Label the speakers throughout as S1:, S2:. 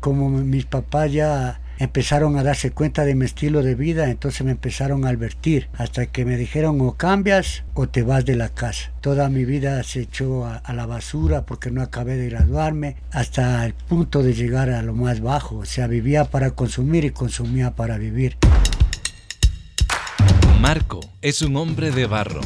S1: Como mis papás ya empezaron a darse cuenta de mi estilo de vida, entonces me empezaron a advertir, hasta que me dijeron o cambias o te vas de la casa. Toda mi vida se echó a, la basura porque no acabé de graduarme, hasta el punto de llegar a lo más bajo, o sea, vivía para consumir y consumía para vivir.
S2: Marco es un hombre de barro.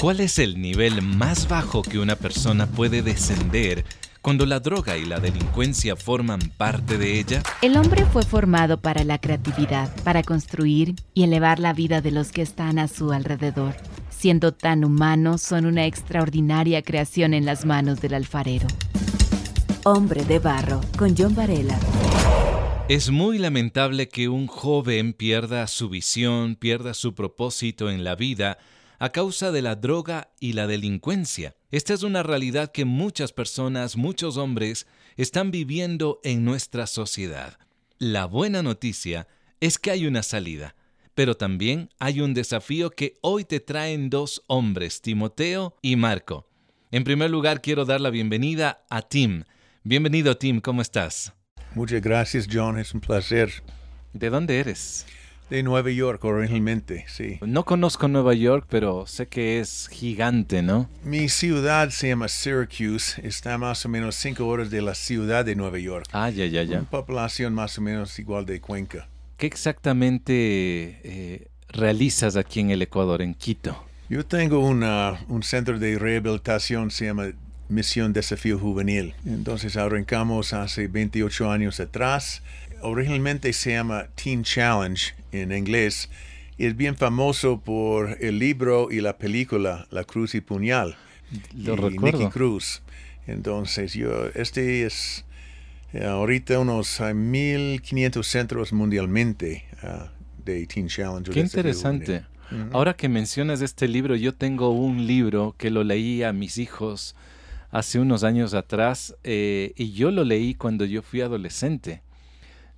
S2: ¿Cuál es el nivel más bajo que una persona puede descender cuando la droga y la delincuencia forman parte de ella?
S3: El hombre fue formado para la creatividad, para construir y elevar la vida de los que están a su alrededor. Siendo tan humanos, son una extraordinaria creación en las manos del alfarero. Hombre de Barro, con John Varela.
S2: Es muy lamentable que un joven pierda su visión, pierda su propósito en la vida a causa de la droga y la delincuencia. Esta es una realidad que muchas personas, muchos hombres, están viviendo en nuestra sociedad. La buena noticia es que hay una salida, pero también hay un desafío que hoy te traen dos hombres, Timoteo y Marco. En primer lugar, quiero dar la bienvenida a Tim. Bienvenido, Tim, ¿cómo estás?
S4: Muchas gracias, John, es un placer.
S2: ¿De dónde eres?
S4: De Nueva York, originalmente, sí.
S2: No conozco Nueva York, pero sé que es gigante, ¿no?
S4: Mi ciudad se llama Syracuse, está más o menos cinco horas de la ciudad de Nueva York.
S2: Ah, ya, ya, ya.
S4: Una población más o menos igual de Cuenca.
S2: ¿Qué exactamente eh, realizas aquí en el Ecuador, en Quito?
S4: Yo tengo una, un centro de rehabilitación, se llama Misión Desafío Juvenil. Entonces arrancamos hace 28 años atrás originalmente se llama Teen Challenge en inglés. Y es bien famoso por el libro y la película La Cruz y Puñal.
S2: Lo y Nicky
S4: Cruz. Entonces, yo, este es eh, ahorita unos 1.500 centros mundialmente ah, de Teen Challenge.
S2: Qué interesante. Ahora que mencionas este libro, yo tengo un libro que lo leí a mis hijos hace unos años atrás eh, y yo lo leí cuando yo fui adolescente.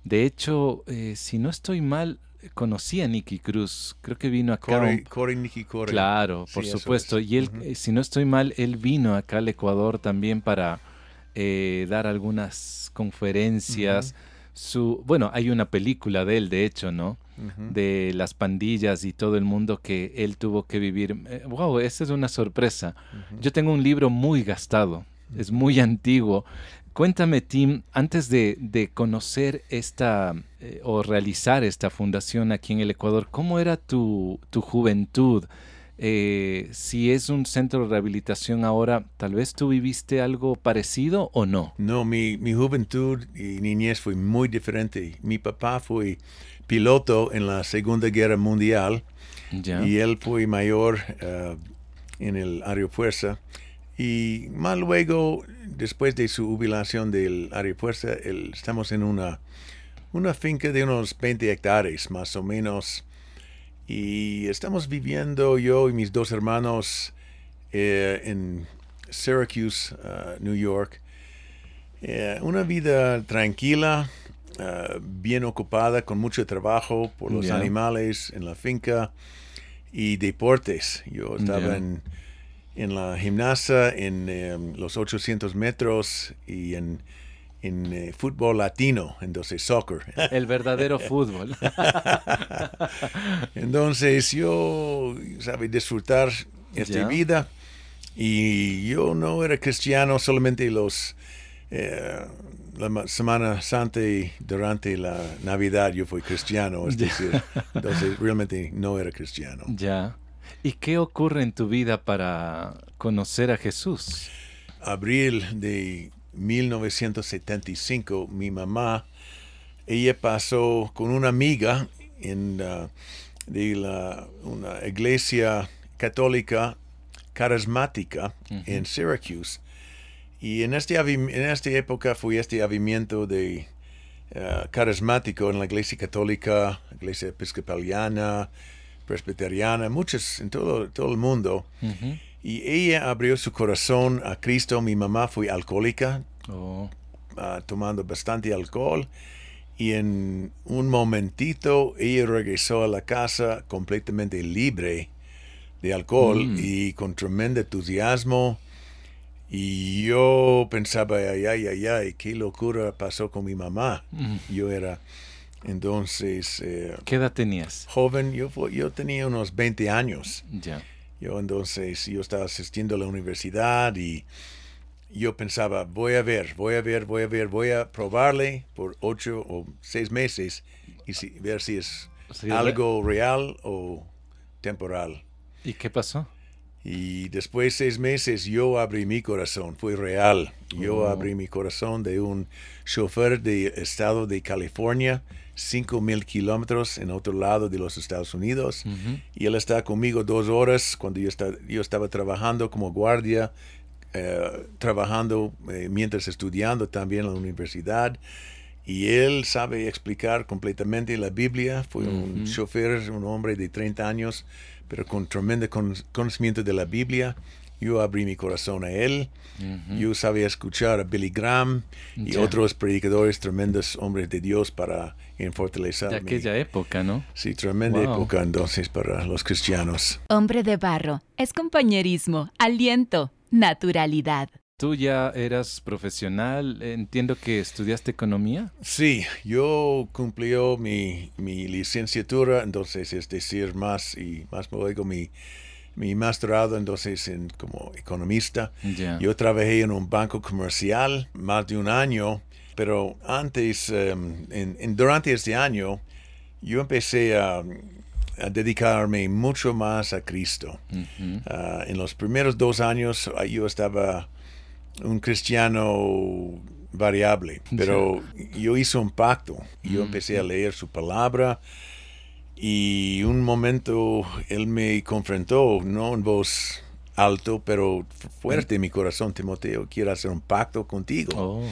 S2: De hecho, eh, si no estoy mal, conocí a Nicky Cruz. Creo que vino acá.
S4: Corey, Nicky Corey.
S2: Claro, por supuesto. Y él, eh, si no estoy mal, él vino acá al Ecuador también para eh, dar algunas conferencias. Su, bueno, hay una película de él, de hecho, ¿no? De las pandillas y todo el mundo que él tuvo que vivir. wow, esa es una sorpresa. Yo tengo un libro muy gastado, es muy antiguo, Cuéntame, Tim, antes de, conocer esta eh, o realizar esta fundación aquí en el Ecuador, ¿cómo era tu, juventud? Eh, si es un centro de rehabilitación ahora, tal vez tú viviste algo parecido o no.
S4: No, mi, juventud y niñez fue muy diferente. Mi papá fue piloto en la Segunda Guerra Mundial y él fue mayor eh, en el aerofuerza. Y más luego, después de su jubilación del área fuerza, estamos en una, una finca de unos 20 hectáreas, más o menos. Y estamos viviendo yo y mis dos hermanos eh, en Syracuse, uh, New York. Eh, una vida tranquila, uh, bien ocupada, con mucho trabajo por los animales en la finca y deportes. Yo estaba en en la gimnasia, en em, los 800 metros y en, en eh, fútbol latino, entonces soccer.
S2: El verdadero fútbol.
S4: entonces yo, sabe, disfrutar esta vida y yo no era cristiano solamente los... Eh, la Semana Santa y durante la Navidad yo fui cristiano, es decir, entonces realmente no era cristiano.
S2: Ya. ¿Y qué ocurre en tu vida para conocer a Jesús?
S4: Abril de 1975, mi mamá, ella pasó con una amiga en uh, de la, una iglesia católica carismática en Syracuse. Y en, este, en esta época fue este avimiento de uh, carismático en la iglesia católica, iglesia episcopaliana, presbiteriana, muchas en todo, todo el mundo. Y ella abrió su corazón a Cristo. Mi mamá fue alcohólica, oh. ah, tomando bastante alcohol. Y en un momentito ella regresó a la casa completamente libre de alcohol mm. y con tremendo entusiasmo. Y yo pensaba, ay, ay, ay, ay, qué locura pasó con mi mamá. Yo era entonces...
S2: Eh, ¿Qué edad tenías?
S4: Joven, yo, yo tenía unos 20 años. Ya. Yo entonces, yo estaba asistiendo a la universidad y yo pensaba, voy a ver, voy a ver, voy a ver, voy a probarle por ocho o seis meses y si, ver si es algo real o temporal.
S2: ¿Y qué pasó?
S4: Y después de seis meses yo abrí mi corazón, fue real. Yo oh. abrí mi corazón de un chofer del estado de California, cinco mil kilómetros en otro lado de los Estados Unidos. Y él está conmigo dos horas cuando yo, yo estaba trabajando como guardia, eh, trabajando eh, mientras estudiando también en la universidad. Y él sabe explicar completamente la Biblia. Fue un chofer, un hombre de 30 años pero con tremendo conocimiento de la Biblia. Yo abrí mi corazón a él. Yo sabía escuchar a Billy Graham y otros predicadores, tremendos hombres de Dios para fortalecer.
S2: De aquella época, ¿no?
S4: Sí, tremenda época entonces para los cristianos.
S3: Hombre de barro, es compañerismo, aliento, naturalidad.
S2: ¿Tú ya eras profesional? Entiendo que estudiaste economía.
S4: Sí, yo cumplió mi, mi licenciatura, entonces es decir, más y más luego mi, mi masterado entonces en, como economista. Yo trabajé en un banco comercial más de un año, pero antes, em, en, durante este año, yo empecé a, dedicarme mucho más a Cristo. Ah, en los primeros dos años yo estaba un cristiano variable, pero yo hice un pacto. Yo empecé a leer su palabra y un momento él me confrontó, no en voz alto, pero fuerte en mi corazón, Timoteo, quiero hacer un pacto contigo. Oh.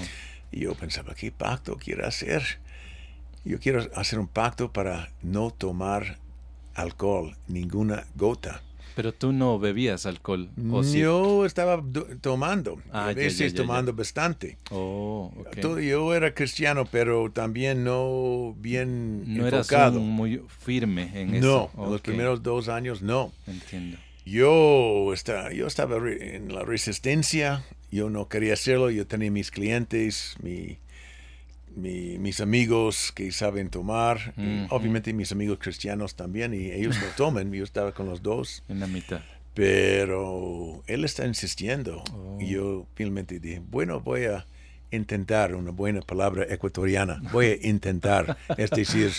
S4: Y yo pensaba, ¿qué pacto quiero hacer? Yo quiero hacer un pacto para no tomar alcohol, ninguna gota.
S2: Pero tú no bebías alcohol.
S4: ¿o Yo estaba tomando, ah, a veces tomando bastante. Oh, Yo era cristiano, pero también no bien no enfocado.
S2: muy firme en
S4: eso. No, en los primeros dos años no. Entiendo. Yo, está, yo estaba en la resistencia, yo no quería hacerlo, yo tenía mis clientes, mi, mis amigos que saben tomar, obviamente mis amigos cristianos también, y ellos lo toman, yo estaba con los dos.
S2: En la mitad.
S4: Pero él está insistiendo. Y yo oh. finalmente dije, bueno, voy a intentar una buena palabra ecuatoriana. Voy a intentar, es decir,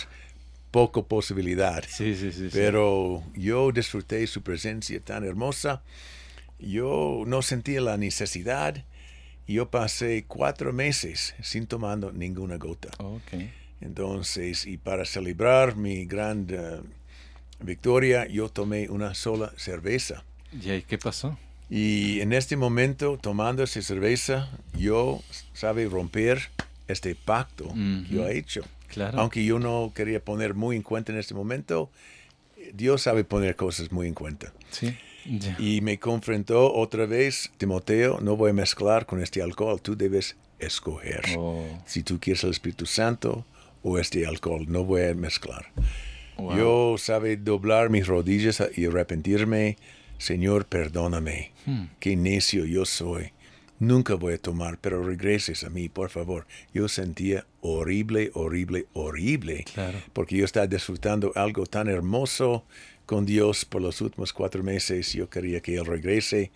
S4: poco posibilidad. Sí, sí, sí, Pero yo disfruté su presencia tan hermosa. Yo no sentía la necesidad yo pasé cuatro meses sin tomando ninguna gota. Entonces, y para celebrar mi gran eh, victoria, yo tomé una sola cerveza.
S2: ¿Y qué pasó?
S4: Y en este momento, tomando esa cerveza, yo sabe romper este pacto que yo he hecho. Claro. Aunque yo no quería poner muy en cuenta en este momento, Dios sabe poner cosas muy en cuenta. Sí. Y me confrontó otra vez, Timoteo, no voy a mezclar con este alcohol, tú debes escoger. Oh. Si tú quieres el Espíritu Santo o este alcohol, no voy a mezclar. Yo sabe doblar mis rodillas y arrepentirme. Señor, perdóname. Hmm. Qué necio yo soy. Nunca voy a tomar, pero regreses a mí, por favor. Yo sentía horrible, horrible, horrible. Porque yo estaba disfrutando algo tan hermoso con Dios por los últimos cuatro meses. Yo quería que Él regrese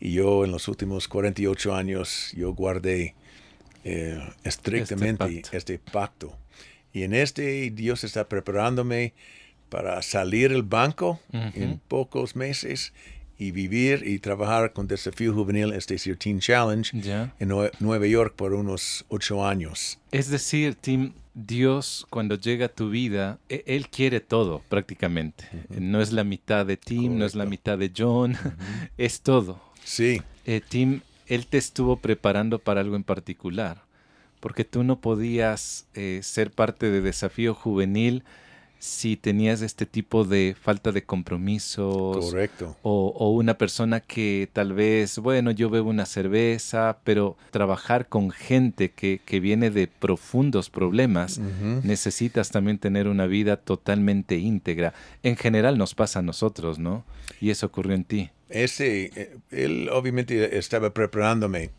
S4: y yo en los últimos 48 años yo guardé eh, estrictamente este pacto. Y en este Dios está preparándome para salir del banco en pocos meses y vivir y trabajar con Desafío Juvenil, este decir, Teen Challenge, en Nueva York por unos ocho años.
S2: Es decir, Team, Dios cuando llega a tu vida, e, Él quiere todo prácticamente. No es la mitad de Tim, no es la mitad de John, es todo.
S4: Sí.
S2: Eh, Tim, Él te estuvo preparando para algo en particular, porque tú no podías eh, ser parte de desafío juvenil si tenías este tipo de falta de compromisos.
S4: Correcto.
S2: O, una persona que tal vez, bueno, yo bebo una cerveza, pero trabajar con gente que, viene de profundos problemas, necesitas también tener una vida totalmente íntegra. En general nos pasa a nosotros, ¿no? Y eso ocurrió en ti.
S4: Ese, eh, él obviamente estaba preparándome.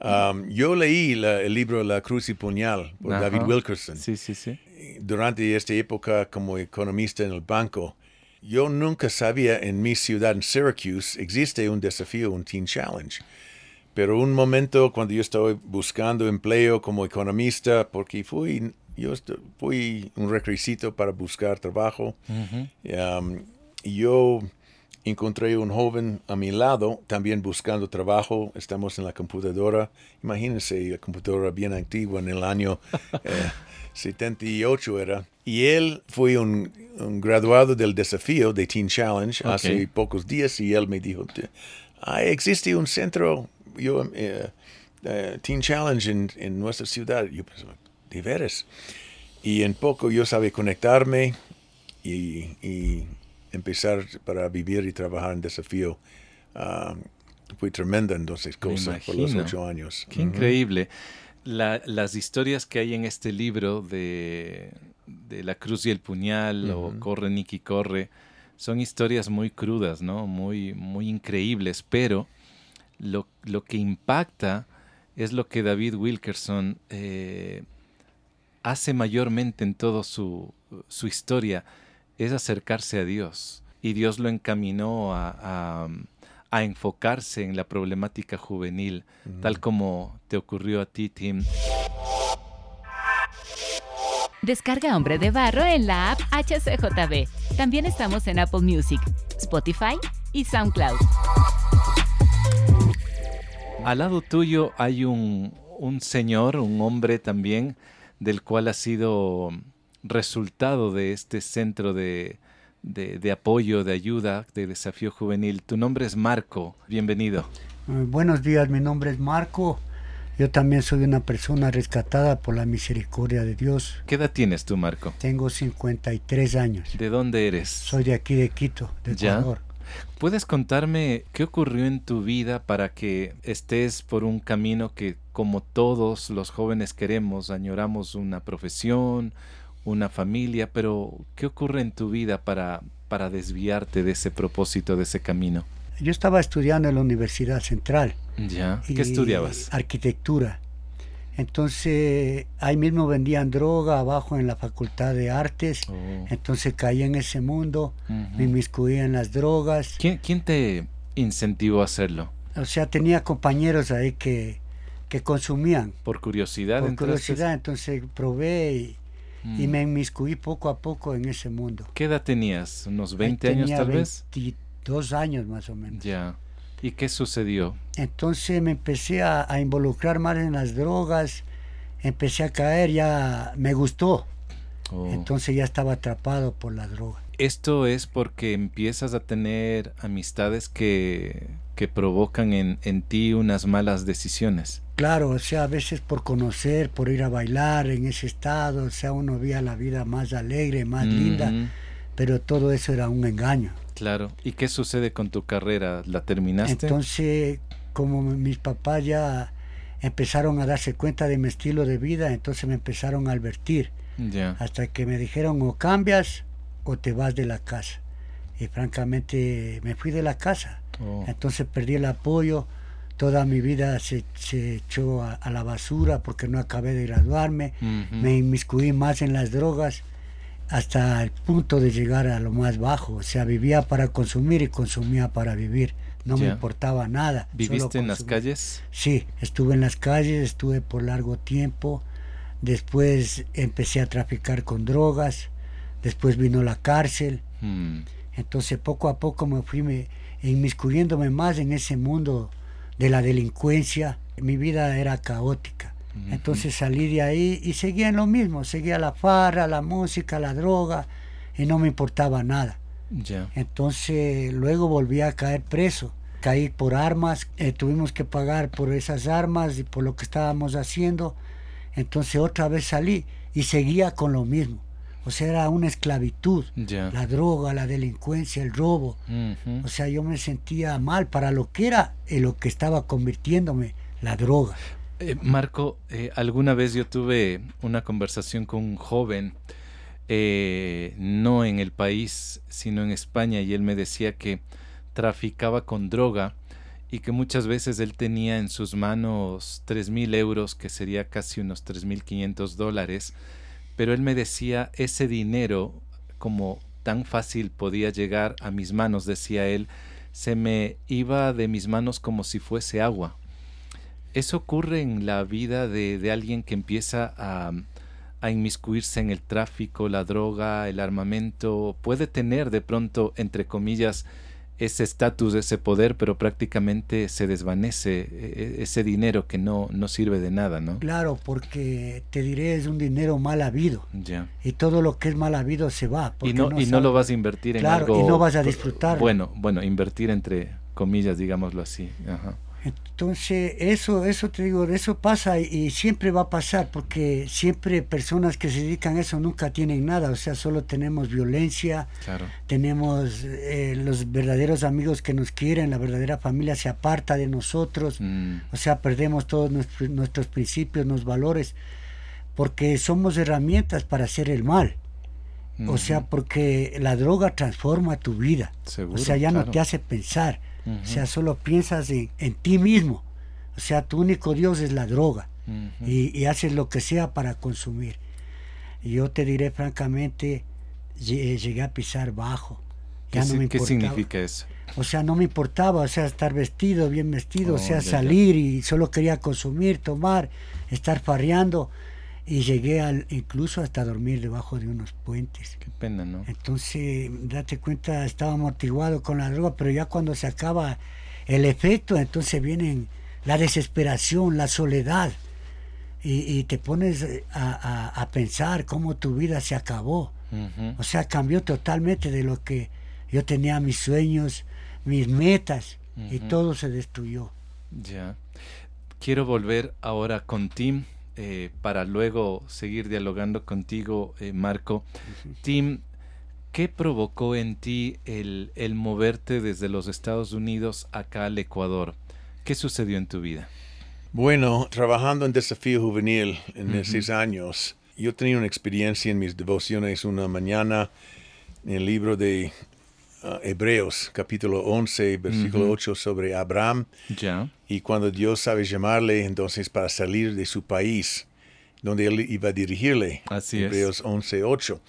S4: Um, yo leí el libro La Cruz y Puñal por David Wilkerson.
S2: Sí, sí, sí
S4: durante esta época como economista en el banco, yo nunca sabía en mi ciudad, en Syracuse, existe un desafío, un Teen Challenge. Pero un momento cuando yo estaba buscando empleo como economista, porque fui, yo fui un requisito para buscar trabajo, um, yo encontré un joven a mi lado también buscando trabajo. Estamos en la computadora. Imagínense la computadora bien antigua en el año eh, 78 era. Y él fue un, graduado del desafío de Teen Challenge hace pocos días y él me dijo, ah, existe un centro yo, eh, eh, Teen Challenge en, nuestra ciudad. Yo pensé, de veras. Y en poco yo sabía conectarme y, empezar para vivir y trabajar en desafío. Ah, fue tremenda entonces cosa por los ocho años.
S2: Qué increíble las historias que hay en este libro de, La Cruz y el Puñal o Corre Nicky Corre son historias muy crudas, ¿no? Muy, muy increíbles, pero lo, que impacta es lo que David Wilkerson eh, hace mayormente en toda su, su, historia, es acercarse a Dios. Y Dios lo encaminó a a enfocarse en la problemática juvenil, tal como te ocurrió a ti, Tim.
S3: Descarga Hombre de Barro en la app HCJB. También estamos en Apple Music, Spotify y SoundCloud.
S2: Al lado tuyo hay un, un señor, un hombre también, del cual ha sido resultado de este centro de, de, apoyo, de ayuda, de desafío juvenil. Tu nombre es Marco, bienvenido.
S1: Eh, buenos días, mi nombre es Marco. Yo también soy una persona rescatada por la misericordia de Dios.
S2: ¿Qué edad tienes tú, Marco?
S1: Tengo 53 años.
S2: ¿De dónde eres?
S1: Soy de aquí, de Quito, de Ecuador.
S2: ¿Puedes contarme qué ocurrió en tu vida para que estés por un camino que, como todos los jóvenes queremos, añoramos una profesión, una familia, pero ¿qué ocurre en tu vida para, para desviarte de ese propósito, de ese camino?
S1: Yo estaba estudiando en la Universidad Central.
S2: ¿Ya? ¿Qué estudiabas?
S1: Arquitectura. Entonces ahí mismo vendían droga abajo en la Facultad de Artes. Oh. Entonces caí en ese mundo, me inmiscuí en las drogas.
S2: ¿Quién, ¿Quién, te incentivó a hacerlo?
S1: O sea, tenía compañeros ahí que, que consumían.
S2: Por curiosidad.
S1: Por curiosidad, entonces probé y, y me mm. inmiscuí poco a poco en ese mundo.
S2: ¿Qué edad tenías? ¿Unos 20 años tal vez?
S1: 22 años más o menos.
S2: Ya. ¿Y qué sucedió?
S1: Entonces me empecé a, involucrar más en las drogas, empecé a caer, ya me gustó. Oh. Entonces ya estaba atrapado por la droga.
S2: Esto es porque empiezas a tener amistades que, que provocan en, en ti unas malas decisiones.
S1: Claro, o sea, a veces por conocer, por ir a bailar en ese estado, o sea, uno veía la vida más alegre, más linda, pero todo eso era un engaño.
S2: Claro. ¿Y qué sucede con tu carrera? ¿La terminaste?
S1: Entonces, como mis papás ya empezaron a darse cuenta de mi estilo de vida, entonces me empezaron a advertir. Hasta que me dijeron o cambias o te vas de la casa. Y francamente me fui de la casa. Oh. Entonces perdí el apoyo toda mi vida se, se echó a, la basura porque no acabé de graduarme, me inmiscuí más en las drogas hasta el punto de llegar a lo más bajo, o sea, vivía para consumir y consumía para vivir, no me importaba nada.
S2: ¿Viviste en las calles?
S1: Sí, estuve en las calles, estuve por largo tiempo, después empecé a traficar con drogas, después vino la cárcel, hmm. entonces poco a poco me fui me, inmiscuyéndome más en ese mundo de la delincuencia. Mi vida era caótica. Entonces salí de ahí y seguía en lo mismo, seguía la farra, la música, la droga y no me importaba nada. Entonces luego volví a caer preso, caí por armas, eh, tuvimos que pagar por esas armas y por lo que estábamos haciendo. Entonces otra vez salí y seguía con lo mismo. O sea, era una esclavitud. La droga, la delincuencia, el robo. O sea, yo me sentía mal para lo que era y lo que estaba convirtiéndome, la droga.
S2: Eh, Marco, eh, alguna vez yo tuve una conversación con un joven, eh, no en el país, sino en España, y él me decía que traficaba con droga y que muchas veces él tenía en sus manos tres mil euros, que sería casi unos tres mil quinientos dólares, pero él me decía ese dinero, como tan fácil podía llegar a mis manos, decía él, se me iba de mis manos como si fuese agua. Eso ocurre en la vida de, alguien que empieza a, a inmiscuirse en el tráfico, la droga, el armamento, puede tener de pronto, entre comillas, ese estatus, ese poder, pero prácticamente se desvanece e, e, ese dinero que no, no sirve de nada, ¿no?
S1: Claro, porque te diré, es un dinero mal habido. Ya. Y todo lo que es mal habido se va.
S2: Y no, y no lo vas a invertir en algo...
S1: y no vas a disfrutar.
S2: Bueno, bueno, invertir entre comillas, digámoslo así. Ajá.
S1: Entonces, eso, eso te digo, eso pasa y, siempre va a pasar, porque siempre personas que se dedican a eso nunca tienen nada, o sea, solo tenemos violencia, tenemos eh, los verdaderos amigos que nos quieren, la verdadera familia se aparta de nosotros, mm. o sea, perdemos todos nuestros, nuestros principios, nuestros valores, porque somos herramientas para hacer el mal. O sea, porque la droga transforma tu vida. o sea, ya no te hace pensar o sea, solo piensas en, ti mismo. O sea, tu único Dios es la droga. y, haces lo que sea para consumir. Y yo te diré francamente, llegué a pisar bajo.
S2: Ya ¿Qué, no me ¿Qué significa eso?
S1: O sea, no me importaba, o sea, estar vestido, bien vestido, o oh, sea, salir y solo quería consumir, tomar, estar farreando y llegué al, incluso hasta dormir debajo de unos puentes.
S2: Qué pena, ¿no?
S1: Entonces, date cuenta, estaba amortiguado con la droga, pero ya cuando se acaba el efecto, entonces vienen la desesperación, la soledad, y, te pones a, pensar cómo tu vida se acabó. O sea, cambió totalmente de lo que yo tenía mis sueños, mis metas, y todo se destruyó.
S2: Ya. Quiero volver ahora con Tim eh, para luego seguir dialogando contigo, eh, Marco. Tim, ¿qué provocó en ti el, el, moverte desde los Estados Unidos acá al Ecuador? ¿Qué sucedió en tu vida?
S4: Bueno, trabajando en Desafío Juvenil en esos años, yo tenía una experiencia en mis devociones una mañana en el libro de uh, Hebreos, capítulo 11, versículo 8, sobre Abraham. Ya. Y cuando Dios sabe llamarle, entonces para salir de su país, donde él iba a dirigirle. Así Hebreos 11, 8.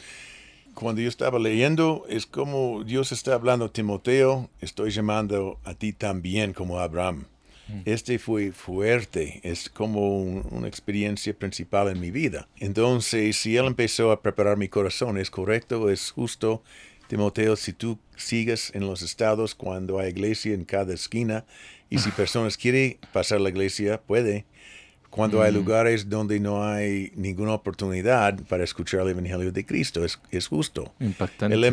S4: Cuando yo estaba leyendo, es como Dios está hablando, Timoteo, estoy llamando a ti también como Abraham. Mm. Este fue fuerte, es como una experiencia principal en mi vida. Entonces, si Él empezó a preparar mi corazón, es correcto, es justo, Timoteo, si tú sigues en los estados cuando hay iglesia en cada esquina y si personas quieren pasar la iglesia, puede. Cuando hay mm. lugares donde no hay ninguna oportunidad para escuchar el Evangelio de Cristo, es, es justo.
S2: Impactante.
S4: Él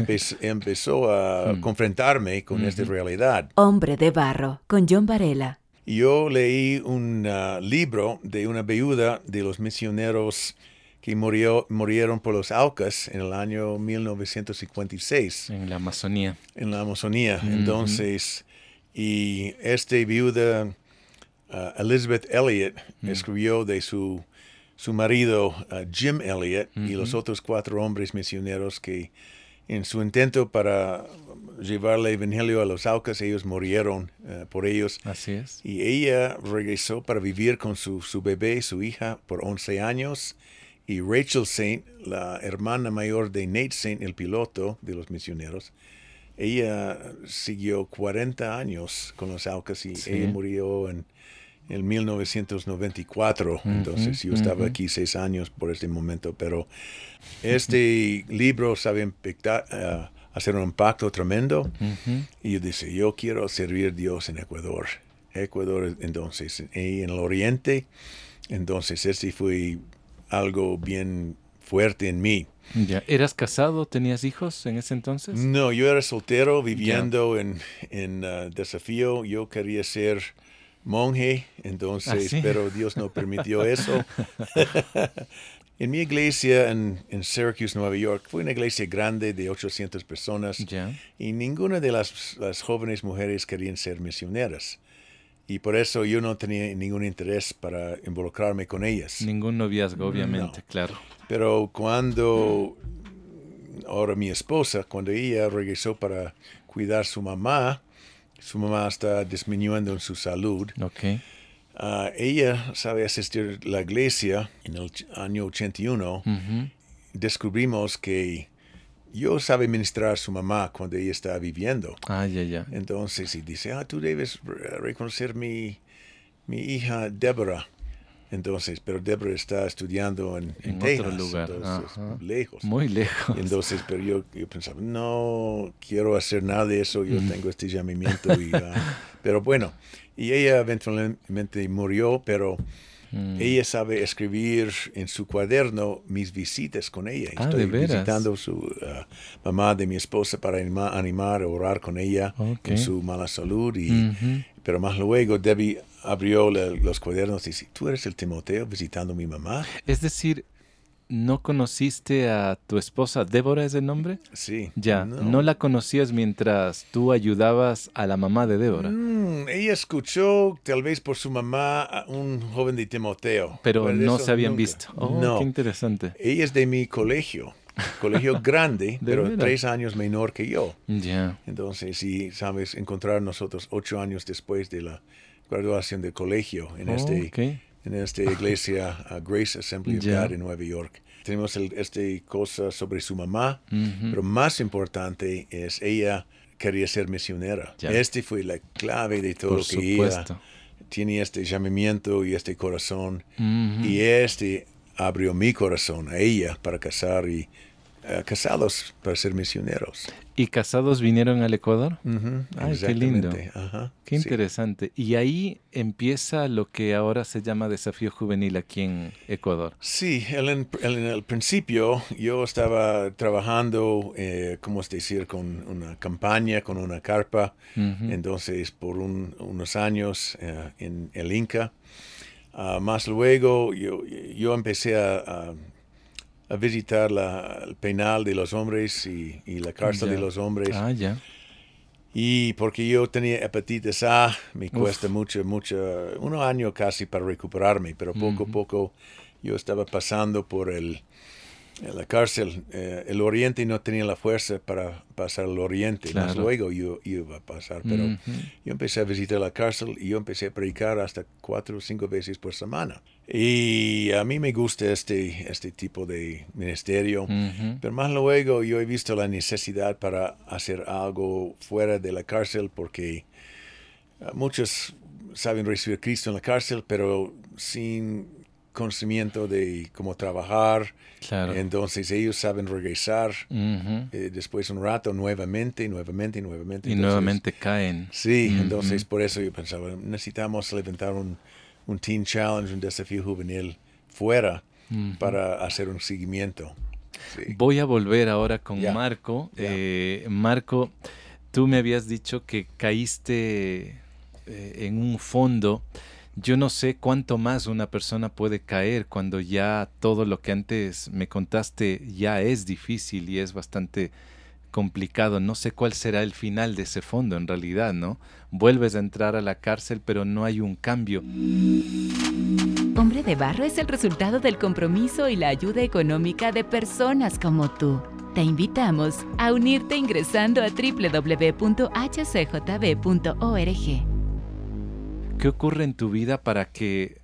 S4: empezó a mm. confrontarme con esta realidad.
S3: Hombre de barro, con John Varela.
S4: Yo leí un ah, libro de una viuda de los misioneros que murió, murieron por los Aucas en el año 1956.
S2: En la Amazonía.
S4: En la Amazonía. Entonces, y este viuda, uh, Elizabeth Elliot, escribió de su, su marido uh, Jim Elliot y los otros cuatro hombres misioneros que en su intento para llevarle el evangelio a los Aucas, ellos murieron uh, por ellos.
S2: Así es.
S4: Y ella regresó para vivir con su, su bebé, su hija, por 11 años y Rachel Saint, la hermana mayor de Nate Saint, el piloto de los misioneros, ella siguió 40 años con los Aucas y ella murió en, en 1994. Entonces yo estaba aquí seis años por este momento, pero este libro sabe uh, hacer un impacto tremendo. Y yo dije, yo quiero servir a Dios en Ecuador. Ecuador, entonces, y en el oriente. Entonces, este fue algo bien fuerte en mí.
S2: Ya. ¿Eras casado? ¿Tenías hijos en ese entonces?
S4: No, yo era soltero viviendo en, en uh, desafío. Yo quería ser monje, entonces, ¿Ah, pero Dios no permitió eso. En mi iglesia en, en, Syracuse, Nueva York, fue una iglesia grande de 800 personas y ninguna de las, las, jóvenes mujeres querían ser misioneras. Y por eso yo no tenía ningún interés para involucrarme con ellas.
S2: Ningún noviazgo, obviamente, claro.
S4: Pero cuando, ahora mi esposa, cuando ella regresó para cuidar a su mamá, su mamá está disminuyendo en su salud.
S2: Okay.
S4: Uh, ella sabe asistir a la iglesia en el año 81. Descubrimos que yo sabe ministrar a su mamá cuando ella está viviendo.
S2: Ah, ya, ya.
S4: Entonces, y dice, ah, tú debes reconocer mi, mi hija Débora. Entonces, pero Débora está estudiando en,
S2: en, otro lugar,
S4: lejos.
S2: Muy lejos.
S4: entonces, pero yo, yo, pensaba, no quiero hacer nada de eso, yo tengo este llamamiento. Y, pero bueno, y ella eventualmente murió, pero mm. ella sabe escribir en su cuaderno mis visitas con ella.
S2: Ah,
S4: Estoy
S2: ¿de
S4: visitando su uh, mamá de mi esposa para animar, animar orar con ella en su mala salud. Y, Pero más luego Debbie abrió los cuadernos y dice, ¿tú eres el Timoteo visitando a mi mamá?
S2: Es decir, ¿no conociste a tu esposa? ¿Débora es el nombre?
S4: Sí.
S2: Ya, no, la conocías mientras tú ayudabas a la mamá de Débora?
S4: Mm, ella escuchó, tal vez por su mamá, a un joven de Timoteo.
S2: Pero no se habían visto. Oh, no. qué interesante.
S4: Ella es de mi colegio. Colegio grande, pero tres años menor que yo.
S2: Ya.
S4: Entonces, sí, sabes, encontrar nosotros ocho años después de la graduación de colegio en,
S2: oh,
S4: este, en esta iglesia Grace Assembly of God en Nueva York. Tenemos esta cosa sobre su mamá, pero más importante es ella quería ser misionera. Este fue la clave de todo lo que ella tiene este llamamiento y este corazón. Y este abrió mi corazón a ella para casar y uh, casados para ser misioneros.
S2: ¿Y casados vinieron al Ecuador? Ay, qué lindo. qué interesante. Y ahí empieza lo que ahora se llama desafío juvenil aquí en Ecuador.
S4: Sí, en, el principio yo estaba trabajando, eh, ¿cómo es decir?, con una campaña, con una carpa. Entonces, por unos años eh, en el Inca. Ah, más luego yo, yo empecé a a visitar la, el penal de los hombres y, la cárcel de los hombres.
S2: Ah, ya.
S4: Y porque yo tenía hepatitis A, me cuesta mucho, mucho, un año casi para recuperarme, pero poco a poco yo estaba pasando por el, en la cárcel, eh, el oriente no tenía la fuerza para pasar al oriente, más luego yo, iba a pasar, pero yo empecé a visitar la cárcel y yo empecé a predicar hasta cuatro o cinco veces por semana. Y a mí me gusta este, este tipo de ministerio, pero más luego yo he visto la necesidad para hacer algo fuera de la cárcel porque ah, muchos saben recibir a Cristo en la cárcel, pero sin conocimiento de cómo trabajar. Entonces ellos saben regresar eh, después un rato nuevamente, nuevamente, nuevamente.
S2: Y nuevamente caen.
S4: Sí, entonces por eso yo pensaba, necesitamos levantar un, un Teen Challenge, un desafío juvenil fuera para hacer un seguimiento.
S2: Voy a volver ahora con Marco. Eh, Marco, tú me habías dicho que caíste eh, en un fondo. Yo no sé cuánto más una persona puede caer cuando ya todo lo que antes me contaste ya es difícil y es bastante complicado. No sé cuál será el final de ese fondo en realidad, ¿no? Vuelves a entrar a la cárcel pero no hay un cambio.
S3: Hombre de Barro es el resultado del compromiso y la ayuda económica de personas como tú. Te invitamos a unirte ingresando a www.hcjb.org.
S2: ¿Qué ocurre en tu vida para que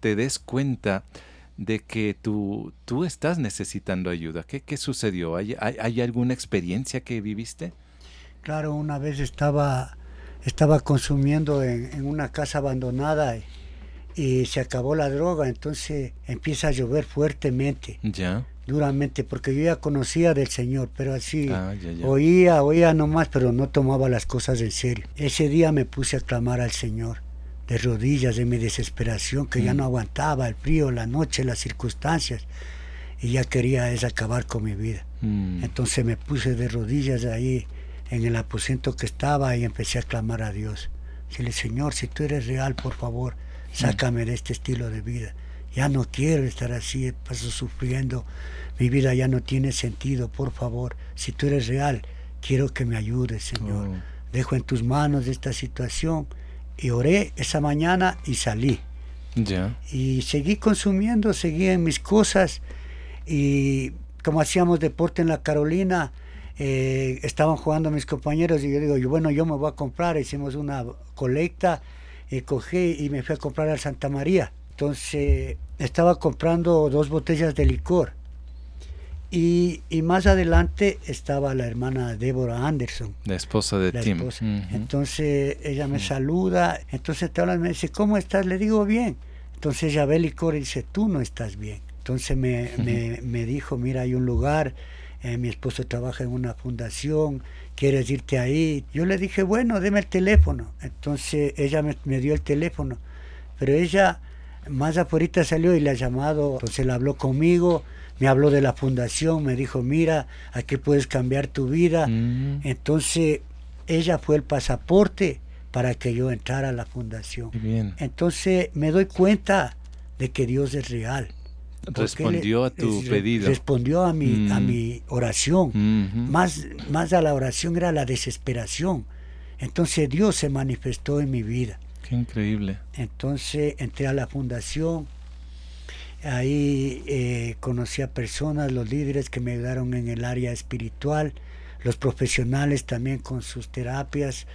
S2: te des cuenta de que tú, tú estás necesitando ayuda? ¿Qué, qué sucedió? ¿Hay, ¿Hay, alguna experiencia que viviste?
S1: Claro, una vez estaba, estaba consumiendo en, una casa abandonada y, se acabó la droga, entonces empieza a llover fuertemente.
S2: Ya.
S1: Duramente, porque yo ya conocía del Señor, pero así ah, oía, oía nomás, pero no tomaba las cosas en serio. Ese día me puse a clamar al Señor de rodillas de mi desesperación, que ya no mm. aguantaba el frío, la noche, las circunstancias, y ya quería es acabar con mi vida. Mm. Entonces me puse de rodillas ahí en el aposento que estaba y empecé a clamar a Dios. Dile, Señor, si tú eres real, por favor, sácame de este estilo de vida. ya no quiero estar así, paso sufriendo, mi vida ya no tiene sentido, por favor, si tú eres real, quiero que me ayudes, Señor. Oh. Dejo en tus manos esta situación. Y oré esa mañana y salí.
S2: Ya.
S1: Y seguí consumiendo, seguí en mis cosas. Y como hacíamos deporte en la Carolina, eh, estaban jugando mis compañeros y yo digo, bueno, yo me voy a comprar. Hicimos una colecta, y cogí y me fui a comprar al Santa María. Entonces estaba comprando dos botellas de licor. Y, más adelante estaba la hermana Deborah Anderson.
S2: La esposa de Tim.
S1: Entonces ella me saluda, entonces te habla, me dice, ¿cómo estás? Le digo, bien. Entonces ella ve el licor y dice, tú no estás bien. Entonces me, me, dijo, mira, hay un lugar, eh, mi esposo trabaja en una fundación, ¿quieres irte ahí? Yo le dije, bueno, deme el teléfono. Entonces ella me, me dio el teléfono, pero ella más afuera salió y le ha llamado, entonces él habló conmigo, me habló de la fundación, me dijo, mira, aquí puedes cambiar tu vida. Mm. Entonces ella fue el pasaporte para que yo entrara a la fundación. Entonces me doy cuenta de que Dios es real.
S2: Respondió a tu pedido.
S1: Respondió a mi, a mm. mi oración. más, más a la oración era la desesperación. Entonces Dios se manifestó en mi vida.
S2: Qué increíble.
S1: Entonces entré a la fundación, ahí eh, conocí a personas, los líderes que me ayudaron en el área espiritual, los profesionales también con sus terapias,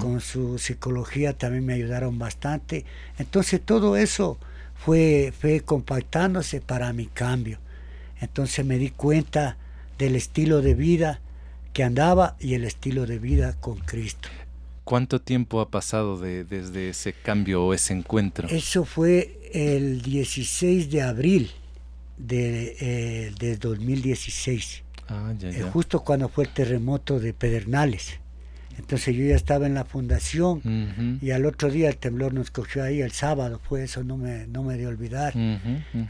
S1: con su psicología también me ayudaron bastante. Entonces todo eso fue, fue compactándose para mi cambio. Entonces me di cuenta del estilo de vida que andaba y el estilo de vida con Cristo.
S2: ¿Cuánto tiempo ha pasado de, desde ese cambio o ese encuentro?
S1: Eso fue el 16 de abril de, eh, 2016. Ah, ya, eh, justo cuando fue el terremoto de Pedernales. Entonces yo ya estaba en la fundación y al otro día el temblor nos cogió ahí, el sábado fue eso, no me, no me de olvidar.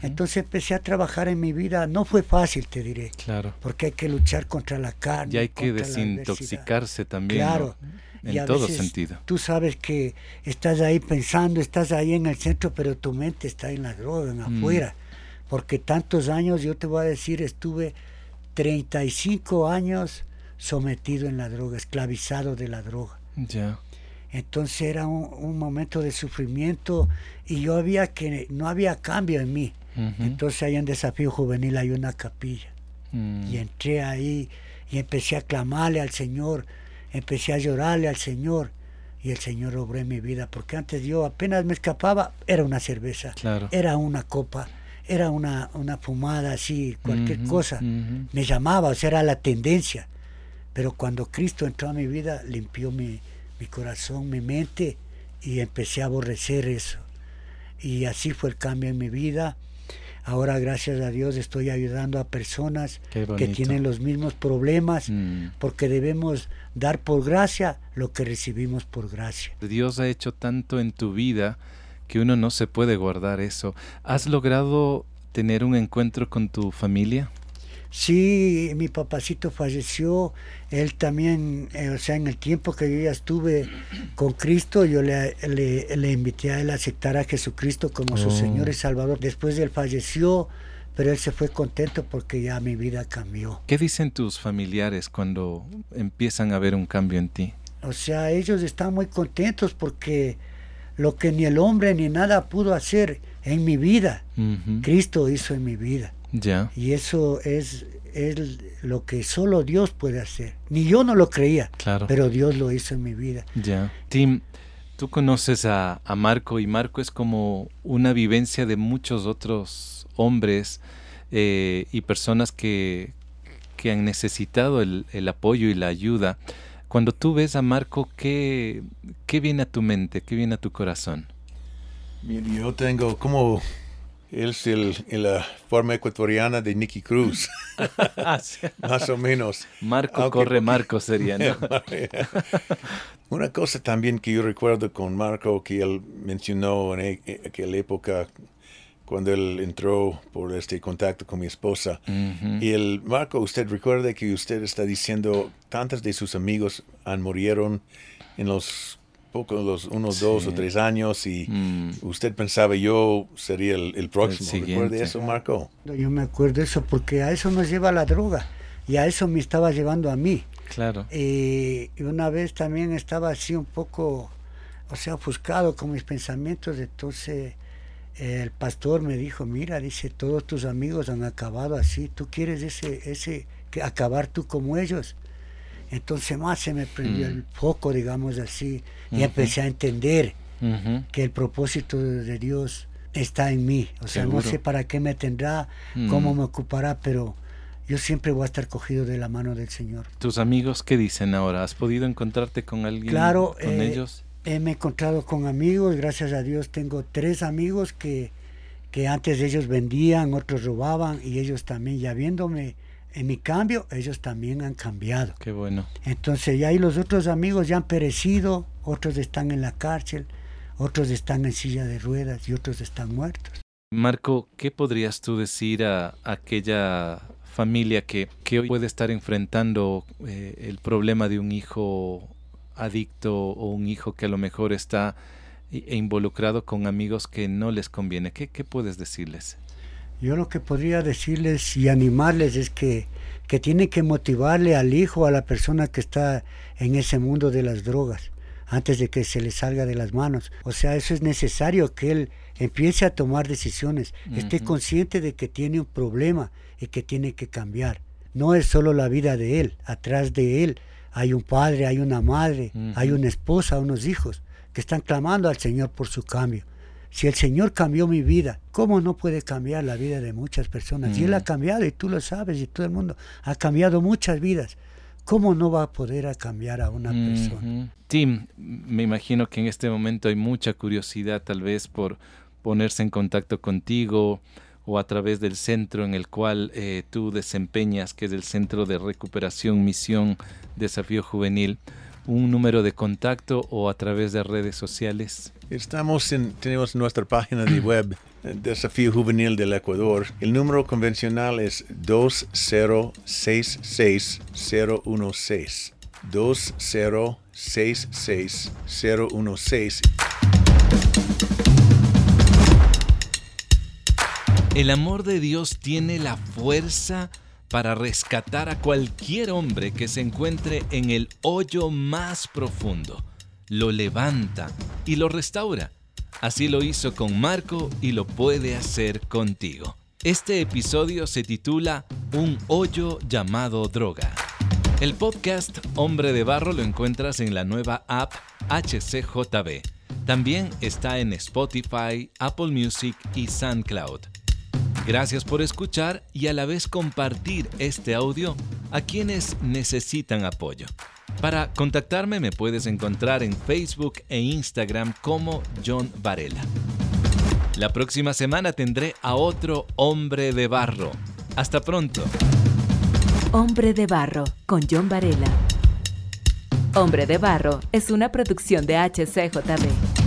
S1: Entonces empecé a trabajar en mi vida, no fue fácil, te diré.
S2: Claro.
S1: Porque hay que luchar contra la carne.
S2: Y hay que desintoxicarse también. Claro en todo sentido.
S1: Tú sabes que estás ahí pensando, estás ahí en el centro, pero tu mente está en la droga, en mm. afuera. Porque tantos años, yo te voy a decir, estuve 35 años sometido en la droga, esclavizado de la droga.
S2: Ya.
S1: Entonces era un, momento de sufrimiento y yo había que no había cambio en mí. Entonces ahí en Desafío Juvenil hay una capilla. Mm. Y entré ahí y empecé a clamarle al Señor empecé a llorarle al Señor y el Señor obró en mi vida, porque antes yo apenas me escapaba, era una cerveza, era una copa, era una, una fumada así, cualquier cosa, me llamaba, o sea, era la tendencia. Pero cuando Cristo entró a mi vida, limpió mi, mi corazón, mi mente, y empecé a aborrecer eso. Y así fue el cambio en mi vida. Ahora, gracias a Dios, estoy ayudando a personas que tienen los mismos problemas, mm. porque debemos dar por gracia lo que recibimos por gracia.
S2: Dios ha hecho tanto en tu vida que uno no se puede guardar eso. ¿Has logrado tener un encuentro con tu familia?
S1: Sí, mi papacito falleció, él también, eh, o sea, en el tiempo que yo ya estuve con Cristo, yo le, le, invité a él a aceptar a Jesucristo como su oh. Señor y Salvador. Después de él falleció, pero él se fue contento porque ya mi vida cambió.
S2: ¿Qué dicen tus familiares cuando empiezan a ver un cambio en ti?
S1: O sea, ellos están muy contentos porque lo que ni el hombre ni nada pudo hacer en mi vida, Cristo hizo en mi vida. Y eso es, es lo que solo Dios puede hacer. Ni yo no lo creía,
S2: claro.
S1: pero Dios lo hizo en mi vida.
S2: Ya. Tim, tú conoces a, Marco y Marco es como una vivencia de muchos otros hombres eh, y personas que, que han necesitado el, el, apoyo y la ayuda. Cuando tú ves a Marco, ¿qué, ¿qué viene a tu mente? ¿Qué viene a tu corazón?
S4: Yo tengo como es el, la forma ecuatoriana de Nicky Cruz. Más o menos.
S2: Marco corre Marco sería, ¿no?
S4: Una cosa también que yo recuerdo con Marco que él mencionó en e, aquella época cuando él entró por este contacto con mi esposa. Y el Marco, usted recuerda que usted está diciendo tantos de sus amigos han murieron en los poco, los unos dos o tres años y mm. usted pensaba yo sería el, próximo. ¿Recuerda eso, Marco?
S1: Yo me acuerdo eso porque a eso nos lleva la droga y a eso me estaba llevando a mí.
S2: Claro.
S1: y una vez también estaba así un poco, o sea, ofuscado con mis pensamientos, entonces el pastor me dijo, mira, dice, todos tus amigos han acabado así, tú quieres ese, ese, que acabar tú como ellos. Entonces más se me prendió mm. el foco, digamos así, y empecé a entender que el propósito de Dios está en mí. O sea, no sé para qué me tendrá, cómo mm. me ocupará, pero yo siempre voy a estar cogido de la mano del Señor.
S2: ¿Tus amigos qué dicen ahora? ¿Has podido encontrarte con alguien?
S1: Claro,
S2: con
S1: eh,
S2: ellos.
S1: Eh, me he encontrado con amigos, gracias a Dios tengo tres amigos que, que antes ellos vendían, otros robaban y ellos también, ya viéndome en mi cambio, ellos también han cambiado.
S2: Qué bueno.
S1: Entonces, ya ahí los otros amigos ya han perecido, otros están en la cárcel, otros están en silla de ruedas y otros están muertos.
S2: Marco, ¿qué podrías tú decir a, aquella familia que, que, hoy puede estar enfrentando eh, el problema de un hijo adicto o un hijo que a lo mejor está e involucrado con amigos que no les conviene? ¿Qué, qué puedes decirles?
S1: Yo lo que podría decirles y animarles es que, que tienen que motivarle al hijo, a la persona que está en ese mundo de las drogas, antes de que se le salga de las manos. O sea, eso es necesario que él empiece a tomar decisiones, esté consciente de que tiene un problema y que tiene que cambiar. No es solo la vida de él, atrás de él hay un padre, hay una madre, hay una esposa, unos hijos que están clamando al Señor por su cambio. Si el Señor cambió mi vida, ¿cómo no puede cambiar la vida de muchas personas? Y Él ha cambiado, y tú lo sabes, y todo el mundo ha cambiado muchas vidas. ¿Cómo no va a poder cambiar a una persona?
S2: Tim, me imagino que en este momento hay mucha curiosidad tal vez por ponerse en contacto contigo o a través del centro en el cual eh, tú desempeñas, que es el Centro de Recuperación, Misión, Desafío Juvenil un número de contacto o a través de redes sociales?
S4: Estamos en, tenemos nuestra página de web, Desafío Juvenil del Ecuador. El número convencional es 2066016. 2066016.
S2: El amor de Dios tiene la fuerza para rescatar a cualquier hombre que se encuentre en el hoyo más profundo. Lo levanta y lo restaura. Así lo hizo con Marco y lo puede hacer contigo. Este episodio se titula Un hoyo llamado droga. El podcast Hombre de Barro lo encuentras en la nueva app HCJB. También está en Spotify, Apple Music y SoundCloud. Gracias por escuchar y a la vez compartir este audio a quienes necesitan apoyo. Para contactarme me puedes encontrar en Facebook e Instagram como John Varela. La próxima semana tendré a otro hombre de barro. Hasta pronto.
S3: Hombre de barro con John Varela. Hombre de barro es una producción de HCJB.